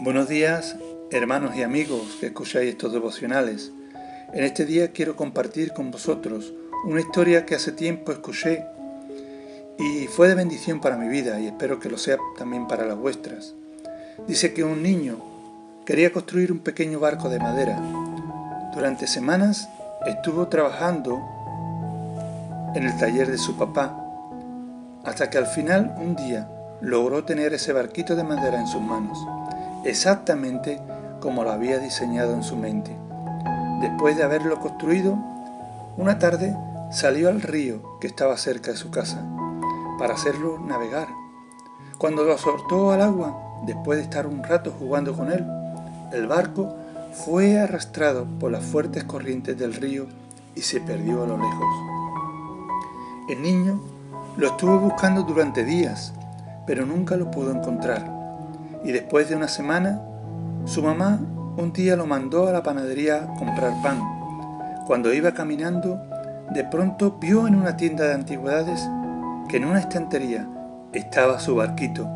Buenos días, hermanos y amigos que escucháis estos devocionales. En este día quiero compartir con vosotros una historia que hace tiempo escuché y fue de bendición para mi vida y espero que lo sea también para las vuestras. Dice que un niño quería construir un pequeño barco de madera. Durante semanas estuvo trabajando en el taller de su papá, hasta que al final un día logró tener ese barquito de madera en sus manos exactamente como lo había diseñado en su mente. Después de haberlo construido, una tarde salió al río que estaba cerca de su casa para hacerlo navegar. Cuando lo soltó al agua, después de estar un rato jugando con él, el barco fue arrastrado por las fuertes corrientes del río y se perdió a lo lejos. El niño lo estuvo buscando durante días, pero nunca lo pudo encontrar y después de una semana, su mamá un día lo mandó a la panadería a comprar pan. Cuando iba caminando, de pronto vio en una tienda de antigüedades que en una estantería estaba su barquito.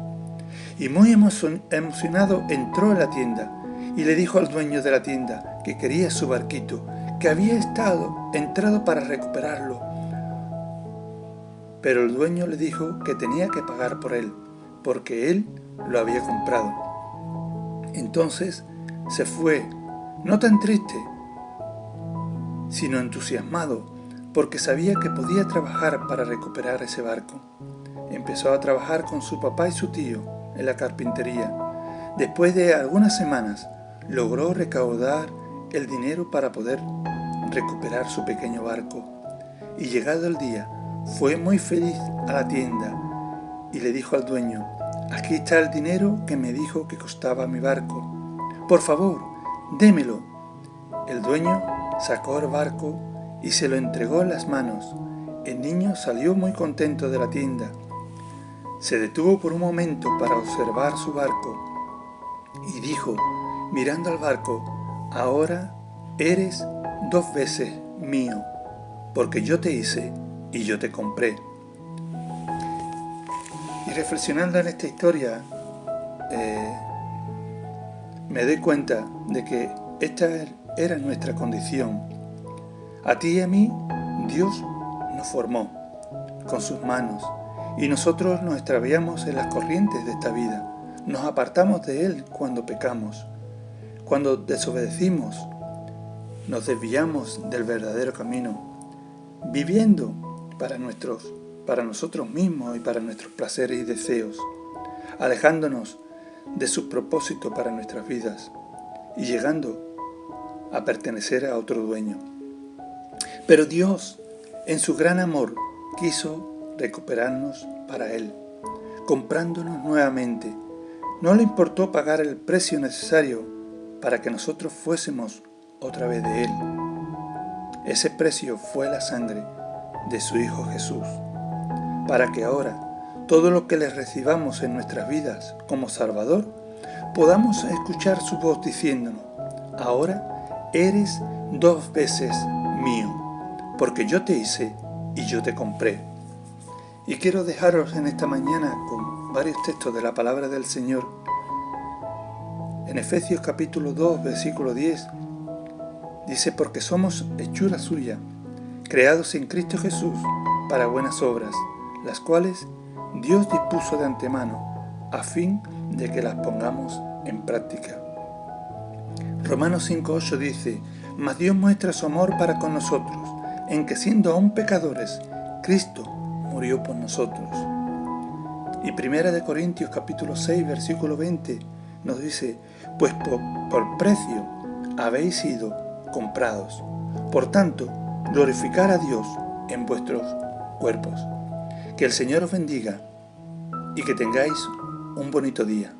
Y muy emocionado entró en la tienda y le dijo al dueño de la tienda que quería su barquito, que había estado entrado para recuperarlo. Pero el dueño le dijo que tenía que pagar por él, porque él lo había comprado. Entonces se fue, no tan triste, sino entusiasmado, porque sabía que podía trabajar para recuperar ese barco. Empezó a trabajar con su papá y su tío en la carpintería. Después de algunas semanas, logró recaudar el dinero para poder recuperar su pequeño barco. Y llegado el día, fue muy feliz a la tienda y le dijo al dueño, Aquí está el dinero que me dijo que costaba mi barco. Por favor, démelo. El dueño sacó el barco y se lo entregó en las manos. El niño salió muy contento de la tienda. Se detuvo por un momento para observar su barco y dijo, mirando al barco, ahora eres dos veces mío, porque yo te hice y yo te compré. Y reflexionando en esta historia, eh, me doy cuenta de que esta era nuestra condición. A ti y a mí, Dios nos formó con sus manos y nosotros nos extraviamos en las corrientes de esta vida. Nos apartamos de Él cuando pecamos. Cuando desobedecimos, nos desviamos del verdadero camino, viviendo para nuestros para nosotros mismos y para nuestros placeres y deseos, alejándonos de su propósito para nuestras vidas y llegando a pertenecer a otro dueño. Pero Dios, en su gran amor, quiso recuperarnos para Él, comprándonos nuevamente. No le importó pagar el precio necesario para que nosotros fuésemos otra vez de Él. Ese precio fue la sangre de su Hijo Jesús para que ahora todo lo que le recibamos en nuestras vidas como Salvador, podamos escuchar su voz diciéndonos, ahora eres dos veces mío, porque yo te hice y yo te compré. Y quiero dejaros en esta mañana con varios textos de la palabra del Señor. En Efesios capítulo 2, versículo 10, dice, porque somos hechura suya, creados en Cristo Jesús para buenas obras, las cuales Dios dispuso de antemano a fin de que las pongamos en práctica. Romanos 5.8 dice, Mas Dios muestra su amor para con nosotros, en que siendo aún pecadores, Cristo murió por nosotros. Y Primera de Corintios capítulo 6 versículo 20 nos dice, Pues por, por precio habéis sido comprados. Por tanto, glorificar a Dios en vuestros cuerpos. Que el Señor os bendiga y que tengáis un bonito día.